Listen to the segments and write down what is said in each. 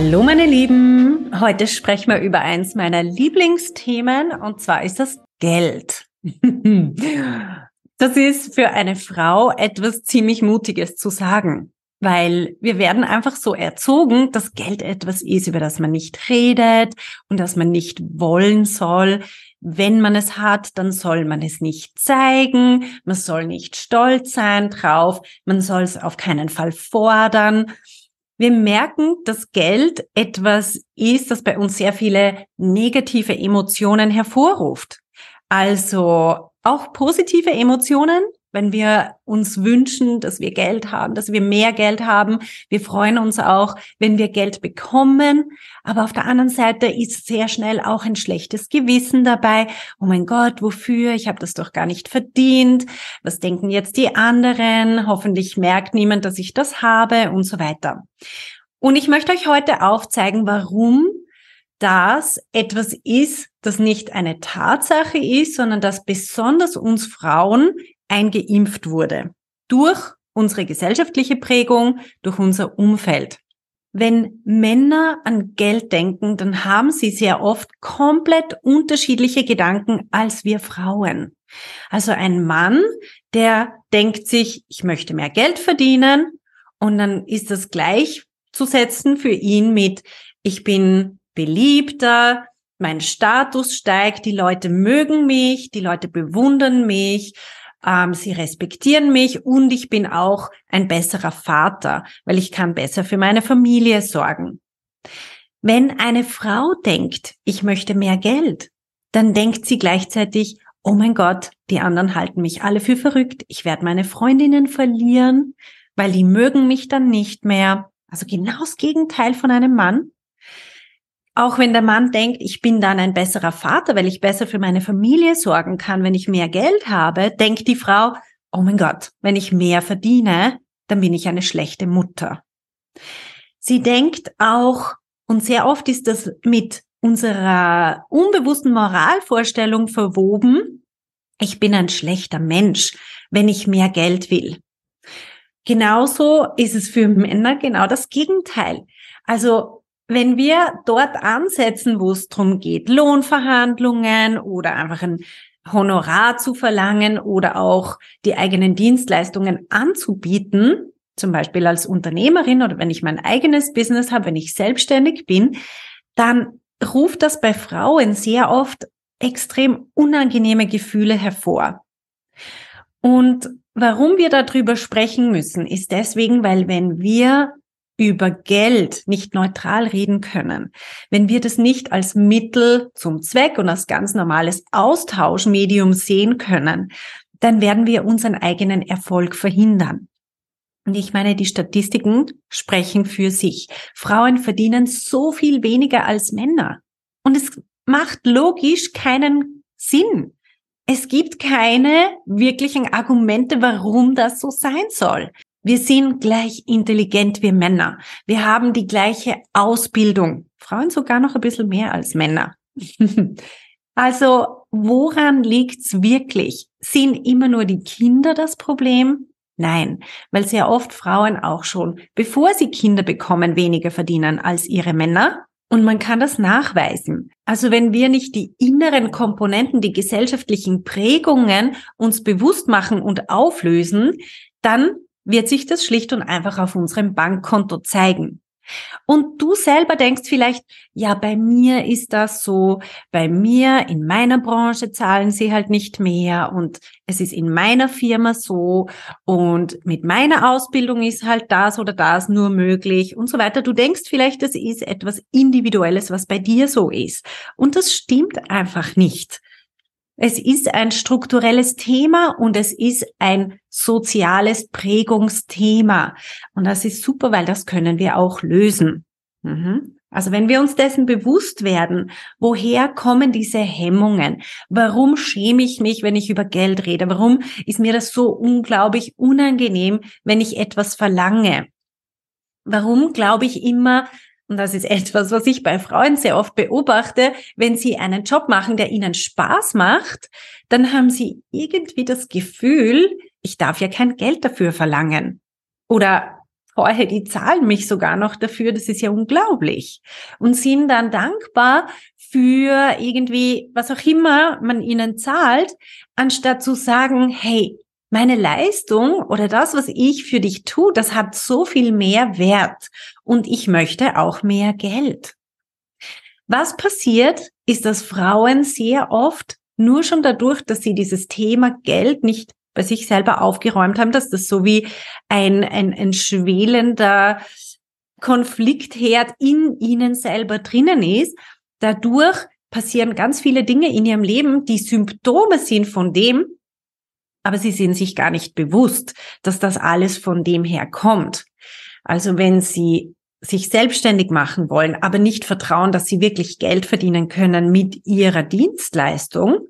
Hallo meine Lieben, heute sprechen wir über eins meiner Lieblingsthemen und zwar ist das Geld. Das ist für eine Frau etwas ziemlich Mutiges zu sagen, weil wir werden einfach so erzogen, dass Geld etwas ist, über das man nicht redet und das man nicht wollen soll. Wenn man es hat, dann soll man es nicht zeigen, man soll nicht stolz sein drauf, man soll es auf keinen Fall fordern wir merken, dass Geld etwas ist, das bei uns sehr viele negative Emotionen hervorruft. Also auch positive Emotionen, wenn wir uns wünschen, dass wir Geld haben, dass wir mehr Geld haben. Wir freuen uns auch, wenn wir Geld bekommen. Aber auf der anderen Seite ist sehr schnell auch ein schlechtes Gewissen dabei. Oh mein Gott, wofür? Ich habe das doch gar nicht verdient. Was denken jetzt die anderen? Hoffentlich merkt niemand, dass ich das habe und so weiter. Und ich möchte euch heute aufzeigen, warum das etwas ist, das nicht eine Tatsache ist, sondern das besonders uns Frauen eingeimpft wurde. Durch unsere gesellschaftliche Prägung, durch unser Umfeld. Wenn Männer an Geld denken, dann haben sie sehr oft komplett unterschiedliche Gedanken als wir Frauen. Also ein Mann, der denkt sich, ich möchte mehr Geld verdienen und dann ist das gleichzusetzen für ihn mit, ich bin beliebter, mein Status steigt, die Leute mögen mich, die Leute bewundern mich, ähm, sie respektieren mich und ich bin auch ein besserer Vater, weil ich kann besser für meine Familie sorgen. Wenn eine Frau denkt, ich möchte mehr Geld, dann denkt sie gleichzeitig, oh mein Gott, die anderen halten mich alle für verrückt, ich werde meine Freundinnen verlieren, weil die mögen mich dann nicht mehr. Also genau das Gegenteil von einem Mann. Auch wenn der Mann denkt, ich bin dann ein besserer Vater, weil ich besser für meine Familie sorgen kann, wenn ich mehr Geld habe, denkt die Frau, oh mein Gott, wenn ich mehr verdiene, dann bin ich eine schlechte Mutter. Sie denkt auch, und sehr oft ist das mit unserer unbewussten Moralvorstellung verwoben, ich bin ein schlechter Mensch, wenn ich mehr Geld will. Genauso ist es für Männer genau das Gegenteil. Also wenn wir dort ansetzen, wo es darum geht, Lohnverhandlungen oder einfach ein Honorar zu verlangen oder auch die eigenen Dienstleistungen anzubieten, zum Beispiel als Unternehmerin oder wenn ich mein eigenes Business habe, wenn ich selbstständig bin, dann ruft das bei Frauen sehr oft extrem unangenehme Gefühle hervor. Und warum wir darüber sprechen müssen, ist deswegen, weil wenn wir über Geld nicht neutral reden können, wenn wir das nicht als Mittel zum Zweck und als ganz normales Austauschmedium sehen können, dann werden wir unseren eigenen Erfolg verhindern. Und ich meine, die Statistiken sprechen für sich. Frauen verdienen so viel weniger als Männer. Und es macht logisch keinen Sinn. Es gibt keine wirklichen Argumente, warum das so sein soll. Wir sind gleich intelligent wie Männer. Wir haben die gleiche Ausbildung. Frauen sogar noch ein bisschen mehr als Männer. also, woran liegt's wirklich? Sind immer nur die Kinder das Problem? Nein, weil sehr oft Frauen auch schon, bevor sie Kinder bekommen, weniger verdienen als ihre Männer. Und man kann das nachweisen. Also wenn wir nicht die inneren Komponenten, die gesellschaftlichen Prägungen uns bewusst machen und auflösen, dann wird sich das schlicht und einfach auf unserem Bankkonto zeigen. Und du selber denkst vielleicht, ja, bei mir ist das so, bei mir in meiner Branche zahlen sie halt nicht mehr und es ist in meiner Firma so und mit meiner Ausbildung ist halt das oder das nur möglich und so weiter. Du denkst vielleicht, das ist etwas Individuelles, was bei dir so ist. Und das stimmt einfach nicht. Es ist ein strukturelles Thema und es ist ein soziales Prägungsthema. Und das ist super, weil das können wir auch lösen. Mhm. Also wenn wir uns dessen bewusst werden, woher kommen diese Hemmungen? Warum schäme ich mich, wenn ich über Geld rede? Warum ist mir das so unglaublich unangenehm, wenn ich etwas verlange? Warum glaube ich immer, und das ist etwas, was ich bei Frauen sehr oft beobachte, wenn sie einen Job machen, der ihnen Spaß macht, dann haben sie irgendwie das Gefühl, ich darf ja kein Geld dafür verlangen. Oder vorher, die zahlen mich sogar noch dafür, das ist ja unglaublich. Und sind dann dankbar für irgendwie, was auch immer man ihnen zahlt, anstatt zu sagen, hey, meine Leistung oder das, was ich für dich tue, das hat so viel mehr Wert und ich möchte auch mehr Geld. Was passiert, ist, dass Frauen sehr oft nur schon dadurch, dass sie dieses Thema Geld nicht bei sich selber aufgeräumt haben, dass das so wie ein, ein, ein schwelender Konfliktherd in ihnen selber drinnen ist. Dadurch passieren ganz viele Dinge in ihrem Leben, die Symptome sind von dem, aber sie sind sich gar nicht bewusst, dass das alles von dem her kommt. Also wenn sie sich selbstständig machen wollen, aber nicht vertrauen, dass sie wirklich Geld verdienen können mit ihrer Dienstleistung,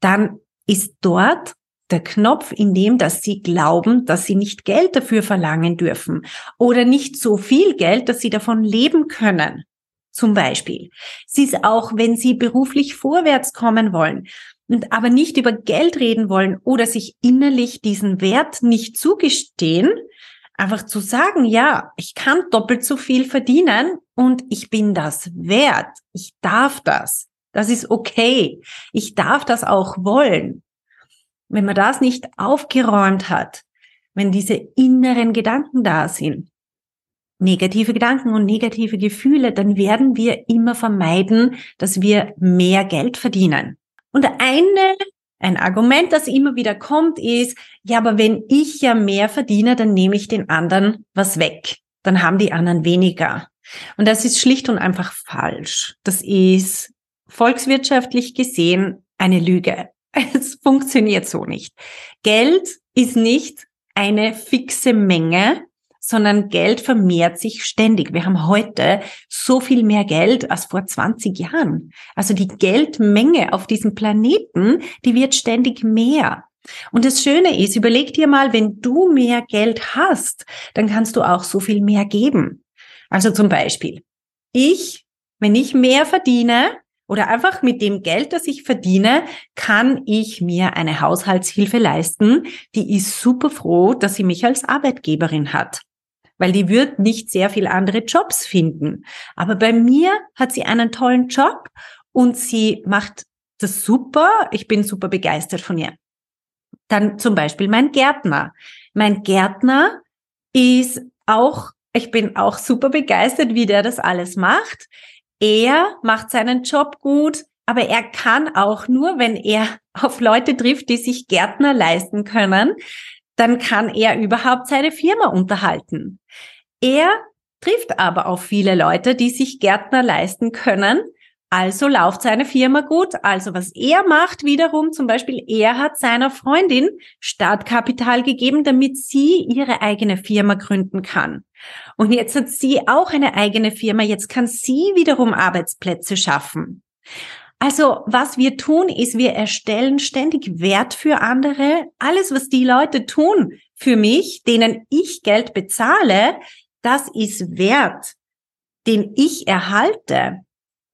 dann ist dort der Knopf, in dem, dass sie glauben, dass sie nicht Geld dafür verlangen dürfen oder nicht so viel Geld, dass sie davon leben können. Zum Beispiel. Sie ist auch, wenn sie beruflich vorwärts kommen wollen und aber nicht über Geld reden wollen oder sich innerlich diesen Wert nicht zugestehen, einfach zu sagen, ja, ich kann doppelt so viel verdienen und ich bin das wert. Ich darf das. Das ist okay. Ich darf das auch wollen. Wenn man das nicht aufgeräumt hat, wenn diese inneren Gedanken da sind, negative Gedanken und negative Gefühle, dann werden wir immer vermeiden, dass wir mehr Geld verdienen. Und eine, ein Argument, das immer wieder kommt, ist, ja, aber wenn ich ja mehr verdiene, dann nehme ich den anderen was weg. Dann haben die anderen weniger. Und das ist schlicht und einfach falsch. Das ist volkswirtschaftlich gesehen eine Lüge. Es funktioniert so nicht. Geld ist nicht eine fixe Menge, sondern Geld vermehrt sich ständig. Wir haben heute so viel mehr Geld als vor 20 Jahren. Also die Geldmenge auf diesem Planeten, die wird ständig mehr. Und das Schöne ist, überleg dir mal, wenn du mehr Geld hast, dann kannst du auch so viel mehr geben. Also zum Beispiel, ich, wenn ich mehr verdiene, oder einfach mit dem Geld, das ich verdiene, kann ich mir eine Haushaltshilfe leisten. Die ist super froh, dass sie mich als Arbeitgeberin hat. Weil die wird nicht sehr viel andere Jobs finden. Aber bei mir hat sie einen tollen Job und sie macht das super. Ich bin super begeistert von ihr. Dann zum Beispiel mein Gärtner. Mein Gärtner ist auch, ich bin auch super begeistert, wie der das alles macht er macht seinen Job gut, aber er kann auch nur, wenn er auf Leute trifft, die sich Gärtner leisten können, dann kann er überhaupt seine Firma unterhalten. Er trifft aber auf viele Leute, die sich Gärtner leisten können, also läuft seine Firma gut. Also was er macht wiederum, zum Beispiel, er hat seiner Freundin Startkapital gegeben, damit sie ihre eigene Firma gründen kann. Und jetzt hat sie auch eine eigene Firma. Jetzt kann sie wiederum Arbeitsplätze schaffen. Also was wir tun, ist, wir erstellen ständig Wert für andere. Alles, was die Leute tun für mich, denen ich Geld bezahle, das ist Wert, den ich erhalte.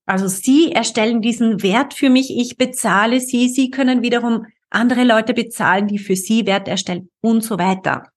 Also Sie erstellen diesen Wert für mich, ich bezahle Sie, Sie können wiederum andere Leute bezahlen, die für Sie Wert erstellen und so weiter.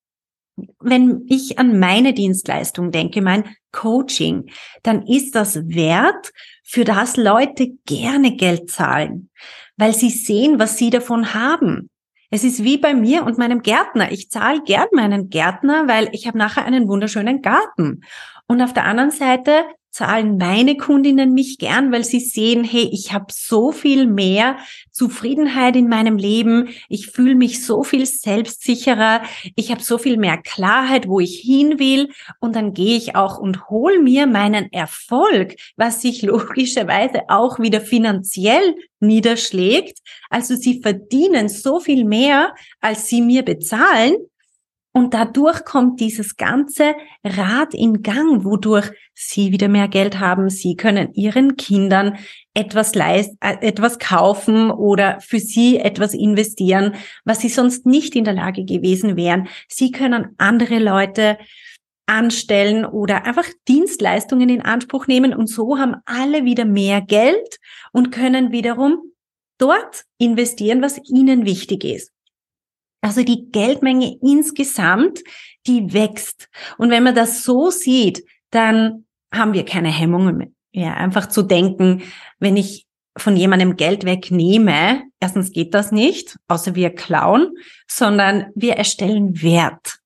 Wenn ich an meine Dienstleistung denke, mein Coaching, dann ist das Wert, für das Leute gerne Geld zahlen, weil sie sehen, was sie davon haben. Es ist wie bei mir und meinem Gärtner. Ich zahle gern meinen Gärtner, weil ich habe nachher einen wunderschönen Garten. Und auf der anderen Seite zahlen meine Kundinnen mich gern, weil sie sehen, hey, ich habe so viel mehr Zufriedenheit in meinem Leben, ich fühle mich so viel selbstsicherer, ich habe so viel mehr Klarheit, wo ich hin will. Und dann gehe ich auch und hol mir meinen Erfolg, was sich logischerweise auch wieder finanziell niederschlägt. Also sie verdienen so viel mehr, als sie mir bezahlen Und dadurch kommt dieses ganze Rad in Gang, wodurch sie wieder mehr Geld haben. Sie können ihren Kindern etwas leisten, äh, etwas kaufen oder für sie etwas investieren, was sie sonst nicht in der Lage gewesen wären. Sie können andere Leute anstellen oder einfach Dienstleistungen in Anspruch nehmen und so haben alle wieder mehr Geld und können wiederum dort investieren, was ihnen wichtig ist. Also die Geldmenge insgesamt, die wächst. Und wenn man das so sieht, dann haben wir keine Hemmungen mehr. Ja, einfach zu denken, wenn ich von jemandem Geld wegnehme, erstens geht das nicht, außer wir klauen, sondern wir erstellen Wert.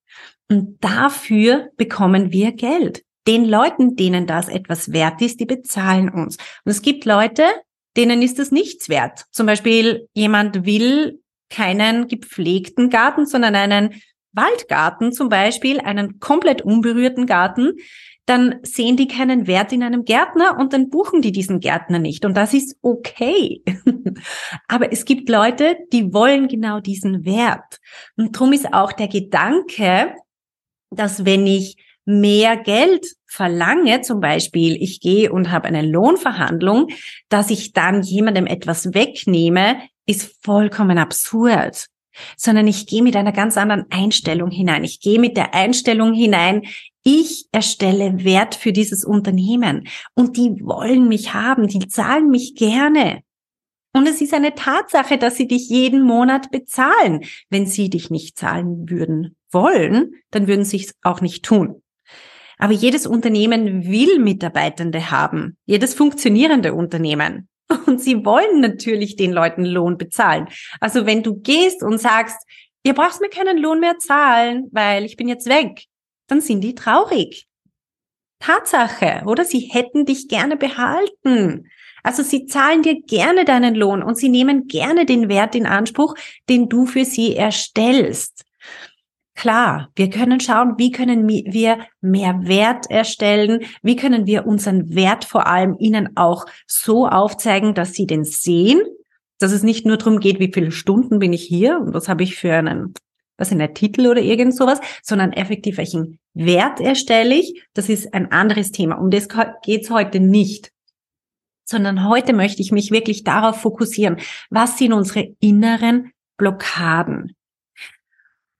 Und dafür bekommen wir Geld. Den Leuten, denen das etwas wert ist, die bezahlen uns. Und es gibt Leute, denen ist das nichts wert. Zum Beispiel jemand will keinen gepflegten Garten, sondern einen Waldgarten zum Beispiel, einen komplett unberührten Garten, dann sehen die keinen Wert in einem Gärtner und dann buchen die diesen Gärtner nicht. Und das ist okay. Aber es gibt Leute, die wollen genau diesen Wert. Und darum ist auch der Gedanke, dass wenn ich mehr Geld verlange, zum Beispiel ich gehe und habe eine Lohnverhandlung, dass ich dann jemandem etwas wegnehme, ist vollkommen absurd, sondern ich gehe mit einer ganz anderen Einstellung hinein. Ich gehe mit der Einstellung hinein, ich erstelle Wert für dieses Unternehmen und die wollen mich haben, die zahlen mich gerne. Und es ist eine Tatsache, dass sie dich jeden Monat bezahlen. Wenn sie dich nicht zahlen würden wollen, dann würden sie es auch nicht tun. Aber jedes Unternehmen will Mitarbeitende haben. Jedes funktionierende Unternehmen. Und sie wollen natürlich den Leuten Lohn bezahlen. Also wenn du gehst und sagst, ihr braucht mir keinen Lohn mehr zahlen, weil ich bin jetzt weg, dann sind die traurig. Tatsache, oder? Sie hätten dich gerne behalten. Also sie zahlen dir gerne deinen Lohn und sie nehmen gerne den Wert in Anspruch, den du für sie erstellst. Klar, wir können schauen, wie können wir mehr Wert erstellen, wie können wir unseren Wert vor allem ihnen auch so aufzeigen, dass sie den sehen, dass es nicht nur darum geht, wie viele Stunden bin ich hier und was habe ich für einen, was in der Titel oder irgend sowas, sondern effektiv welchen Wert erstelle ich. Das ist ein anderes Thema. Um das geht es heute nicht sondern heute möchte ich mich wirklich darauf fokussieren, was sind unsere inneren Blockaden?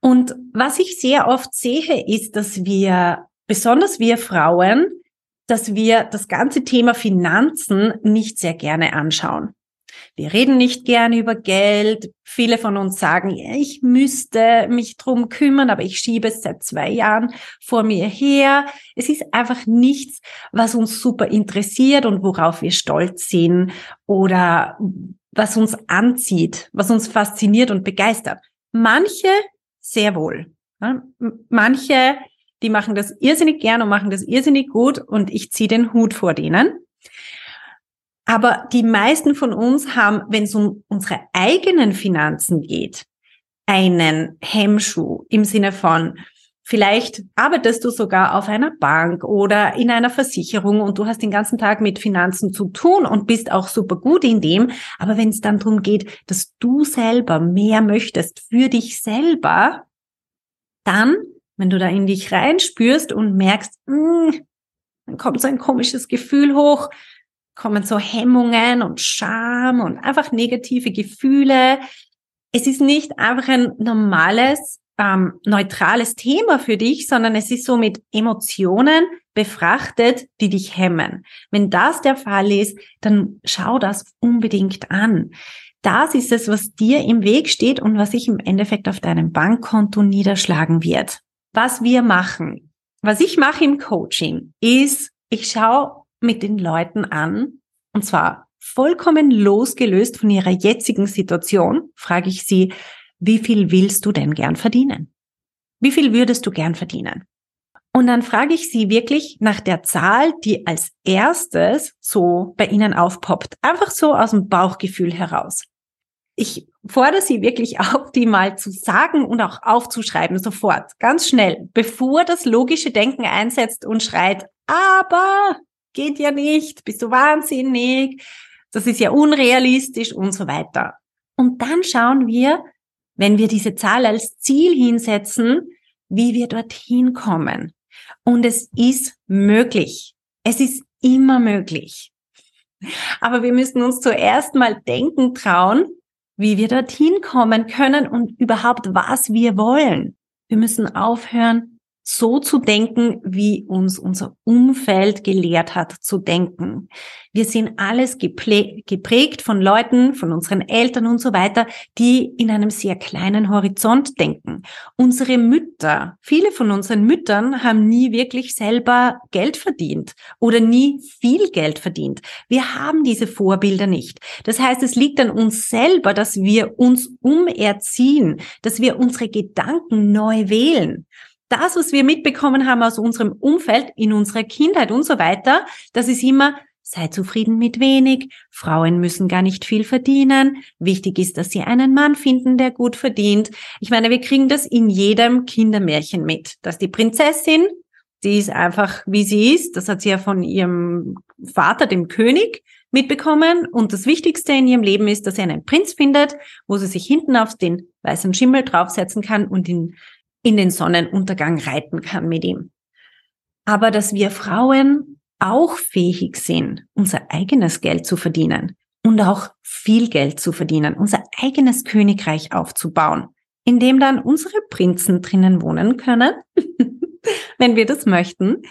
Und was ich sehr oft sehe, ist, dass wir, besonders wir Frauen, dass wir das ganze Thema Finanzen nicht sehr gerne anschauen. Wir reden nicht gerne über Geld. Viele von uns sagen, ich müsste mich drum kümmern, aber ich schiebe es seit zwei Jahren vor mir her. Es ist einfach nichts, was uns super interessiert und worauf wir stolz sind oder was uns anzieht, was uns fasziniert und begeistert. Manche sehr wohl. Manche, die machen das irrsinnig gern und machen das irrsinnig gut und ich ziehe den Hut vor denen. Aber die meisten von uns haben, wenn es um unsere eigenen Finanzen geht, einen Hemmschuh im Sinne von, Vielleicht arbeitest du sogar auf einer Bank oder in einer Versicherung und du hast den ganzen Tag mit Finanzen zu tun und bist auch super gut in dem. Aber wenn es dann darum geht, dass du selber mehr möchtest für dich selber, dann, wenn du da in dich reinspürst und merkst, mh, hm, dann kommt so ein komisches Gefühl hoch, kommen so Hemmungen und Scham und einfach negative Gefühle. Es ist nicht einfach ein normales ähm, neutrales Thema für dich, sondern es ist so mit Emotionen befrachtet, die dich hemmen. Wenn das der Fall ist, dann schau das unbedingt an. Das ist es, was dir im Weg steht und was sich im Endeffekt auf deinem Bankkonto niederschlagen wird. Was wir machen, was ich mache im Coaching, ist, ich schaue mit den Leuten an, und zwar vollkommen losgelöst von ihrer jetzigen Situation, frage ich sie, wie viel willst du denn gern verdienen? Wie viel würdest du gern verdienen? Und dann frage ich sie wirklich nach der Zahl, die als erstes so bei ihnen aufpoppt. Einfach so aus dem Bauchgefühl heraus. Ich fordere sie wirklich auf, die mal zu sagen und auch aufzuschreiben, sofort, ganz schnell, bevor das logische Denken einsetzt und schreit, aber geht ja nicht, bist du wahnsinnig, das ist ja unrealistisch und so weiter. Und dann schauen wir, wenn wir diese Zahl als Ziel hinsetzen, wie wir dorthin kommen. Und es ist möglich. Es ist immer möglich. Aber wir müssen uns zuerst mal denken trauen, wie wir dorthin kommen können und überhaupt was wir wollen. Wir müssen aufhören, so zu denken, wie uns unser Umfeld gelehrt hat zu denken. Wir sind alles geprägt von Leuten, von unseren Eltern und so weiter, die in einem sehr kleinen Horizont denken. Unsere Mütter, viele von unseren Müttern haben nie wirklich selber Geld verdient oder nie viel Geld verdient. Wir haben diese Vorbilder nicht. Das heißt, es liegt an uns selber, dass wir uns umerziehen, dass wir unsere Gedanken neu wählen das, was wir mitbekommen haben aus unserem Umfeld, in unserer Kindheit und so weiter, das ist immer, sei zufrieden mit wenig, Frauen müssen gar nicht viel verdienen, wichtig ist, dass sie einen Mann finden, der gut verdient. Ich meine, wir kriegen das in jedem Kindermärchen mit, dass die Prinzessin, die ist einfach, wie sie ist, das hat sie ja von ihrem Vater, dem König, mitbekommen. Und das Wichtigste in ihrem Leben ist, dass sie einen Prinz findet, wo sie sich hinten auf den weißen Schimmel draufsetzen kann und ihn in den Sonnenuntergang reiten kann mit ihm. Aber dass wir Frauen auch fähig sind, unser eigenes Geld zu verdienen und auch viel Geld zu verdienen, unser eigenes Königreich aufzubauen, in dem dann unsere Prinzen drinnen wohnen können, wenn wir das möchten.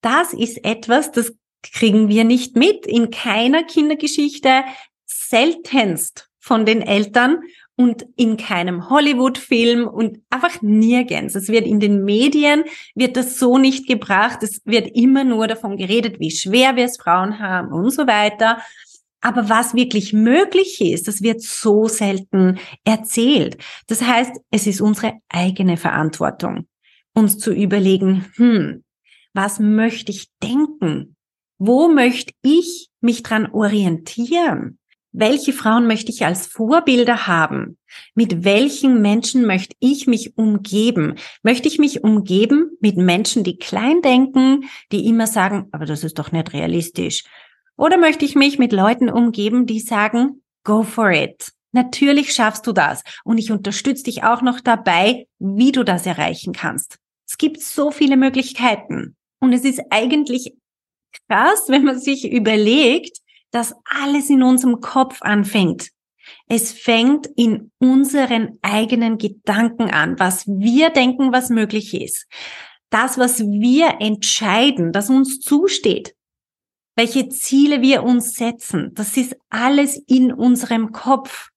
Das ist etwas, das kriegen wir nicht mit in keiner Kindergeschichte, seltenst von den Eltern und in keinem Hollywood-Film und einfach nirgends. Es wird in den Medien, wird das so nicht gebracht. Es wird immer nur davon geredet, wie schwer wir es Frauen haben und so weiter. Aber was wirklich möglich ist, das wird so selten erzählt. Das heißt, es ist unsere eigene Verantwortung, uns zu überlegen, hm, was möchte ich denken? Wo möchte ich mich dran orientieren? Welche Frauen möchte ich als Vorbilder haben? Mit welchen Menschen möchte ich mich umgeben? Möchte ich mich umgeben mit Menschen, die klein denken, die immer sagen, aber das ist doch nicht realistisch? Oder möchte ich mich mit Leuten umgeben, die sagen, go for it? Natürlich schaffst du das. Und ich unterstütze dich auch noch dabei, wie du das erreichen kannst. Es gibt so viele Möglichkeiten. Und es ist eigentlich krass, wenn man sich überlegt, dass alles in unserem Kopf anfängt. Es fängt in unseren eigenen Gedanken an, was wir denken, was möglich ist. Das, was wir entscheiden, das uns zusteht. Welche Ziele wir uns setzen, das ist alles in unserem Kopf.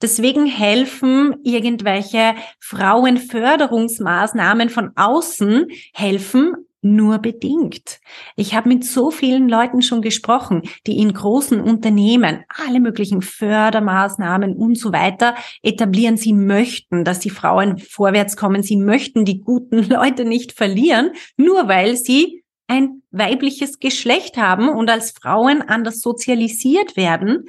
Deswegen helfen irgendwelche Frauenförderungsmaßnahmen von außen, helfen nur bedingt. Ich habe mit so vielen Leuten schon gesprochen, die in großen Unternehmen alle möglichen Fördermaßnahmen und so weiter etablieren. Sie möchten, dass die Frauen vorwärts kommen. Sie möchten die guten Leute nicht verlieren, nur weil sie ein weibliches Geschlecht haben und als Frauen anders sozialisiert werden.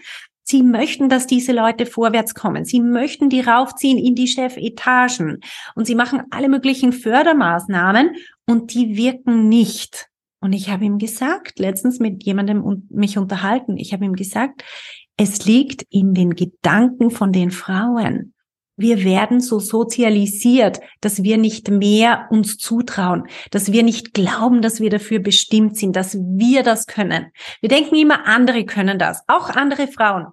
Sie möchten, dass diese Leute vorwärts kommen. Sie möchten die raufziehen in die Chefetagen. Und sie machen alle möglichen Fördermaßnahmen und die wirken nicht. Und ich habe ihm gesagt, letztens mit jemandem mich unterhalten, ich habe ihm gesagt, es liegt in den Gedanken von den Frauen. Wir werden so sozialisiert, dass wir nicht mehr uns zutrauen, dass wir nicht glauben, dass wir dafür bestimmt sind, dass wir das können. Wir denken immer, andere können das, auch andere Frauen.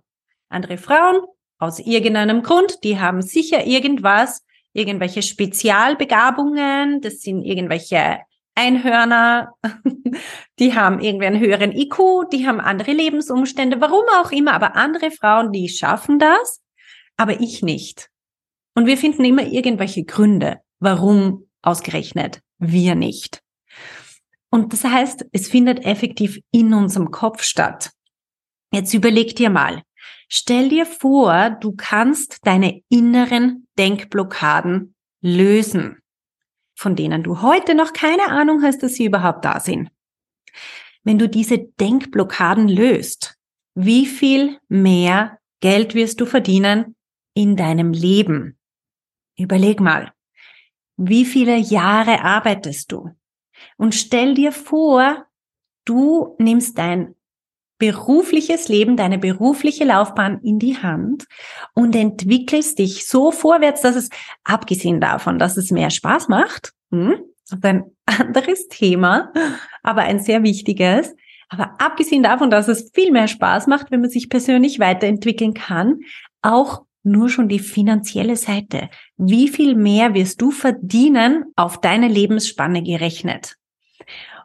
Andere Frauen aus irgendeinem Grund, die haben sicher irgendwas, irgendwelche Spezialbegabungen, das sind irgendwelche Einhörner, die haben irgendwie einen höheren IQ, die haben andere Lebensumstände, warum auch immer, aber andere Frauen, die schaffen das, aber ich nicht. Und wir finden immer irgendwelche Gründe, warum ausgerechnet wir nicht. Und das heißt, es findet effektiv in unserem Kopf statt. Jetzt überleg dir mal, Stell dir vor, du kannst deine inneren Denkblockaden lösen, von denen du heute noch keine Ahnung hast, dass sie überhaupt da sind. Wenn du diese Denkblockaden löst, wie viel mehr Geld wirst du verdienen in deinem Leben? Überleg mal, wie viele Jahre arbeitest du? Und stell dir vor, du nimmst dein berufliches Leben, deine berufliche Laufbahn in die Hand und entwickelst dich so vorwärts, dass es, abgesehen davon, dass es mehr Spaß macht, Hm? Ein anderes Thema, aber ein sehr wichtiges. Aber abgesehen davon, dass es viel mehr Spaß macht, wenn man sich persönlich weiterentwickeln kann, auch nur schon die finanzielle Seite. Wie viel mehr wirst du verdienen auf deine Lebensspanne gerechnet?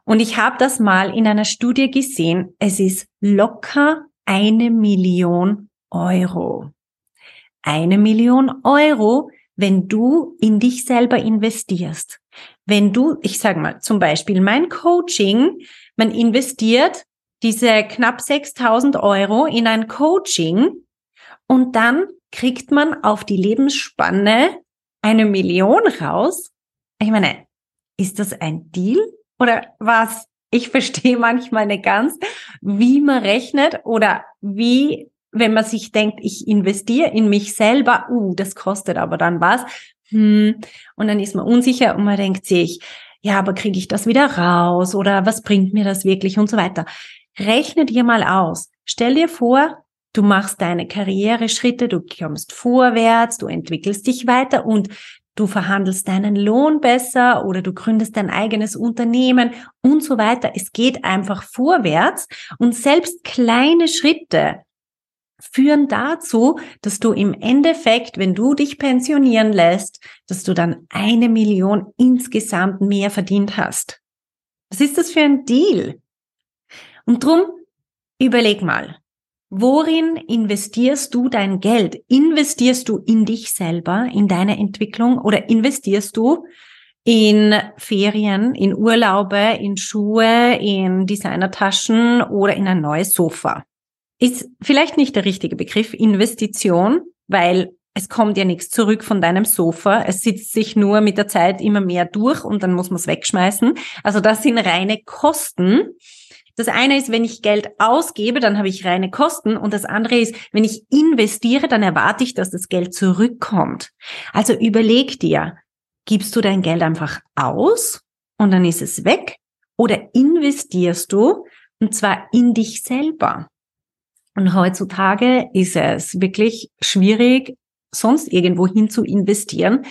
Und ich habe das mal in einer Studie gesehen. Es ist locker eine Million Euro. Eine Million Euro, wenn du in dich selber investierst. Wenn du, ich sage mal, zum Beispiel mein Coaching, man investiert diese knapp 6000 Euro in ein Coaching und dann kriegt man auf die Lebensspanne eine Million raus. Ich meine, ist das ein Deal oder was? Ich verstehe manchmal nicht ganz, wie man rechnet oder wie, wenn man sich denkt, ich investiere in mich selber, uh, das kostet aber dann was. Hm. Und dann ist man unsicher und man denkt sich, ja, aber kriege ich das wieder raus oder was bringt mir das wirklich und so weiter. Rechne dir mal aus. Stell dir vor, du machst deine Karriereschritte, du kommst vorwärts, du entwickelst dich weiter und du verhandelst deinen Lohn besser oder du gründest dein eigenes Unternehmen und so weiter. Es geht einfach vorwärts und selbst kleine Schritte führen dazu, dass du im Endeffekt, wenn du dich pensionieren lässt, dass du dann eine Million insgesamt mehr verdient hast. Was ist das für ein Deal? Und drum überleg mal, worin investierst du dein Geld? Investierst du in dich selber, in deine Entwicklung oder investierst du in Ferien, in Urlaube, in Schuhe, in Designertaschen oder in ein neues Sofa? Ist vielleicht nicht der richtige Begriff Investition, weil es kommt ja nichts zurück von deinem Sofa. Es sitzt sich nur mit der Zeit immer mehr durch und dann muss man es wegschmeißen. Also das sind reine Kosten. Das eine ist, wenn ich Geld ausgebe, dann habe ich reine Kosten und das andere ist, wenn ich investiere, dann erwarte ich, dass das Geld zurückkommt. Also überleg dir, gibst du dein Geld einfach aus und dann ist es weg oder investierst du und zwar in dich selber? Und heutzutage ist es wirklich schwierig, sonst irgendwo hin zu investieren,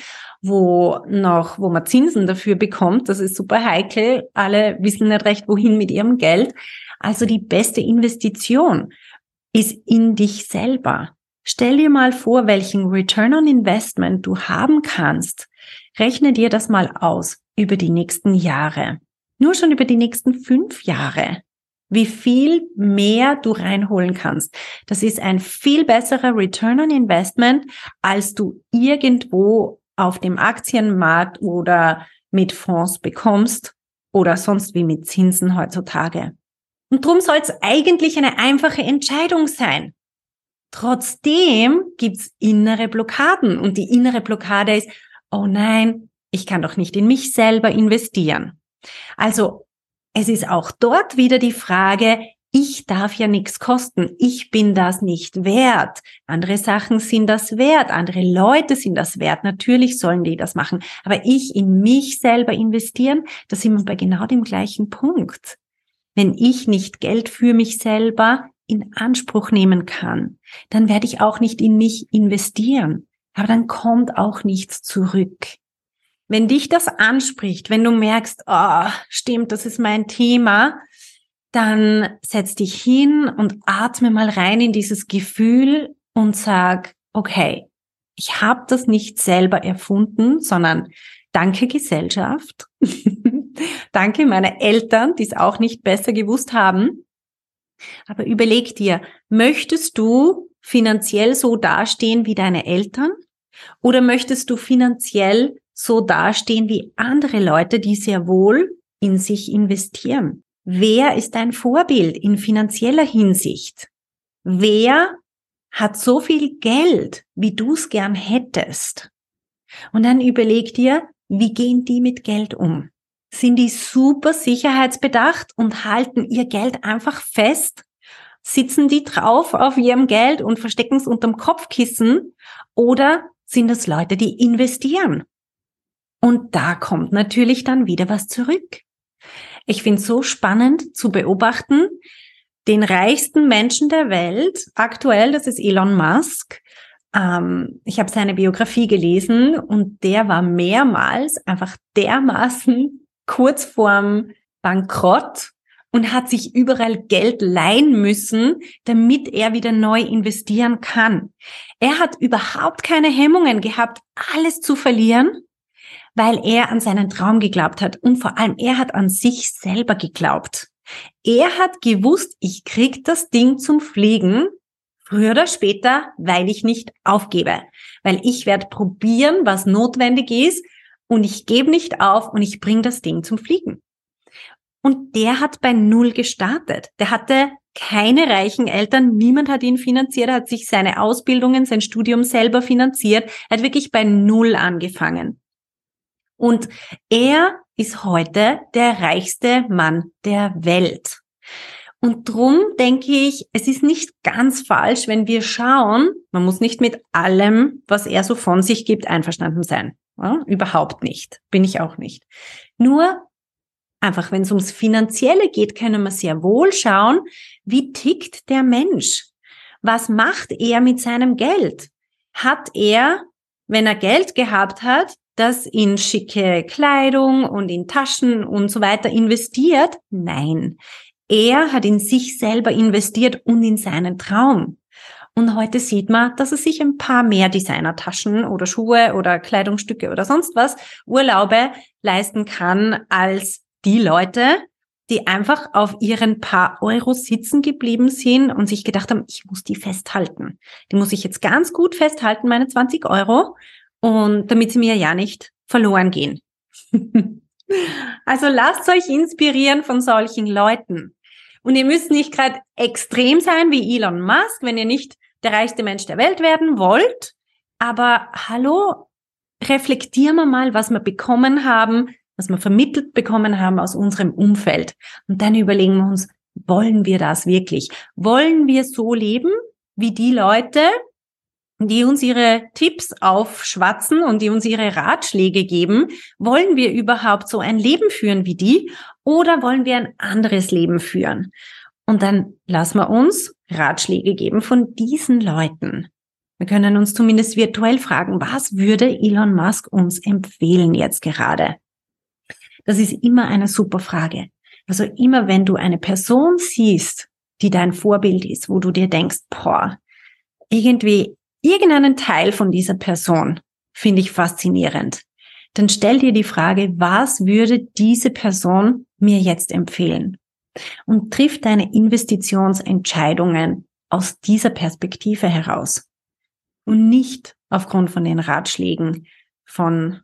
wo noch, wo man Zinsen dafür bekommt. Das ist super heikel. Alle wissen nicht recht, wohin mit ihrem Geld. Also die beste Investition ist in dich selber. Stell dir mal vor, welchen Return on Investment du haben kannst. Rechne dir das mal aus über die nächsten Jahre. Nur schon über die nächsten fünf Jahre. Wie viel mehr du reinholen kannst. Das ist ein viel besserer Return on Investment, als du irgendwo auf dem Aktienmarkt oder mit Fonds bekommst oder sonst wie mit Zinsen heutzutage. Und darum soll es eigentlich eine einfache Entscheidung sein. Trotzdem gibt's innere Blockaden und die innere Blockade ist, oh nein, ich kann doch nicht in mich selber investieren. Also es ist auch dort wieder die Frage, ich darf ja nichts kosten, ich bin das nicht wert. Andere Sachen sind das wert, andere Leute sind das wert, natürlich sollen die das machen. Aber ich in mich selber investieren, da sind wir bei genau dem gleichen Punkt. Wenn ich nicht Geld für mich selber in Anspruch nehmen kann, dann werde ich auch nicht in mich investieren. Aber dann kommt auch nichts zurück. Wenn dich das anspricht, wenn du merkst, oh, stimmt, das ist mein Thema, dann setz dich hin und atme mal rein in dieses Gefühl und sag, okay, ich habe das nicht selber erfunden, sondern danke Gesellschaft, danke meine Eltern, die es auch nicht besser gewusst haben. Aber überleg dir, möchtest du finanziell so dastehen wie deine Eltern oder möchtest du finanziell so dastehen wie andere Leute, die sehr wohl in sich investieren? Wer ist dein Vorbild in finanzieller Hinsicht? Wer hat so viel Geld, wie du es gern hättest? Und dann überleg dir, wie gehen die mit Geld um? Sind die super sicherheitsbedacht und halten ihr Geld einfach fest? Sitzen die drauf auf ihrem Geld und verstecken es unterm Kopfkissen? Oder sind es Leute, die investieren? Und da kommt natürlich dann wieder was zurück. Ich finde es so spannend zu beobachten, den reichsten Menschen der Welt, aktuell, das ist Elon Musk, ähm, ich habe seine Biografie gelesen und der war mehrmals einfach dermaßen kurz vorm Bankrott und hat sich überall Geld leihen müssen, damit er wieder neu investieren kann. Er hat überhaupt keine Hemmungen gehabt, alles zu verlieren, weil er an seinen Traum geglaubt hat und vor allem er hat an sich selber geglaubt. Er hat gewusst, ich krieg das Ding zum Fliegen, früher oder später, weil ich nicht aufgebe, weil ich werde probieren, was notwendig ist und ich gebe nicht auf und ich bringe das Ding zum Fliegen. Und der hat bei Null gestartet. Der hatte keine reichen Eltern, niemand hat ihn finanziert, er hat sich seine Ausbildungen, sein Studium selber finanziert, er hat wirklich bei Null angefangen. Und er ist heute der reichste Mann der Welt. Und drum denke ich, es ist nicht ganz falsch, wenn wir schauen, man muss nicht mit allem, was er so von sich gibt, einverstanden sein. Ja, überhaupt nicht. Bin ich auch nicht. Nur einfach, wenn es ums Finanzielle geht, können wir sehr wohl schauen, wie tickt der Mensch? Was macht er mit seinem Geld? Hat er, wenn er Geld gehabt hat, das in schicke Kleidung und in Taschen und so weiter investiert? Nein. Er hat in sich selber investiert und in seinen Traum. Und heute sieht man, dass er sich ein paar mehr Designertaschen oder Schuhe oder Kleidungsstücke oder sonst was Urlaube leisten kann als die Leute, die einfach auf ihren paar Euro sitzen geblieben sind und sich gedacht haben, ich muss die festhalten. Die muss ich jetzt ganz gut festhalten, meine 20 Euro, und damit sie mir ja nicht verloren gehen. also lasst euch inspirieren von solchen Leuten. Und ihr müsst nicht gerade extrem sein wie Elon Musk, wenn ihr nicht der reichste Mensch der Welt werden wollt. Aber hallo, reflektieren wir mal, was wir bekommen haben, was wir vermittelt bekommen haben aus unserem Umfeld. Und dann überlegen wir uns, wollen wir das wirklich? Wollen wir so leben wie die Leute, die uns ihre Tipps aufschwatzen und die uns ihre Ratschläge geben? Wollen wir überhaupt so ein Leben führen wie die oder wollen wir ein anderes Leben führen? Und dann lassen wir uns Ratschläge geben von diesen Leuten. Wir können uns zumindest virtuell fragen, was würde Elon Musk uns empfehlen jetzt gerade? Das ist immer eine super Frage. Also immer wenn du eine Person siehst, die dein Vorbild ist, wo du dir denkst, boah, irgendwie irgendeinen Teil von dieser Person finde ich faszinierend, dann stell dir die Frage, was würde diese Person mir jetzt empfehlen? Und triff deine Investitionsentscheidungen aus dieser Perspektive heraus und nicht aufgrund von den Ratschlägen von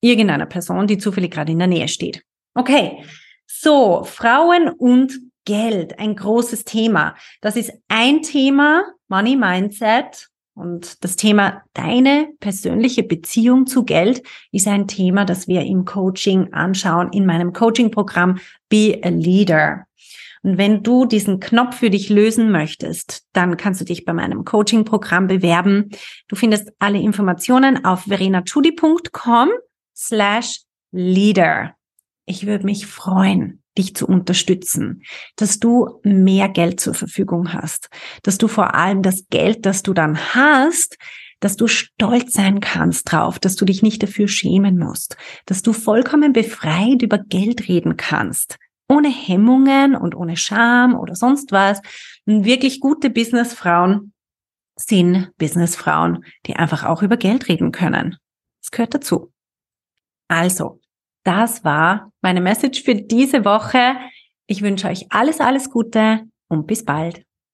irgendeiner Person, die zufällig gerade in der Nähe steht. Okay, so Frauen und Geld, ein großes Thema. Das ist ein Thema, Money Mindset. Und das Thema deine persönliche Beziehung zu Geld ist ein Thema, das wir im Coaching anschauen, in meinem Coaching-Programm Be a Leader. Und wenn du diesen Knopf für dich lösen möchtest, dann kannst du dich bei meinem Coaching-Programm bewerben. Du findest alle Informationen auf verenachudi.com slash leader. Ich würde mich freuen, dich zu unterstützen, dass du mehr Geld zur Verfügung hast, dass du vor allem das Geld, das du dann hast, dass du stolz sein kannst drauf, dass du dich nicht dafür schämen musst, dass du vollkommen befreit über Geld reden kannst, ohne Hemmungen und ohne Scham oder sonst was. Und wirklich gute Businessfrauen sind Businessfrauen, die einfach auch über Geld reden können. Das gehört dazu. Also, das war meine Message für diese Woche. Ich wünsche euch alles, alles Gute und bis bald.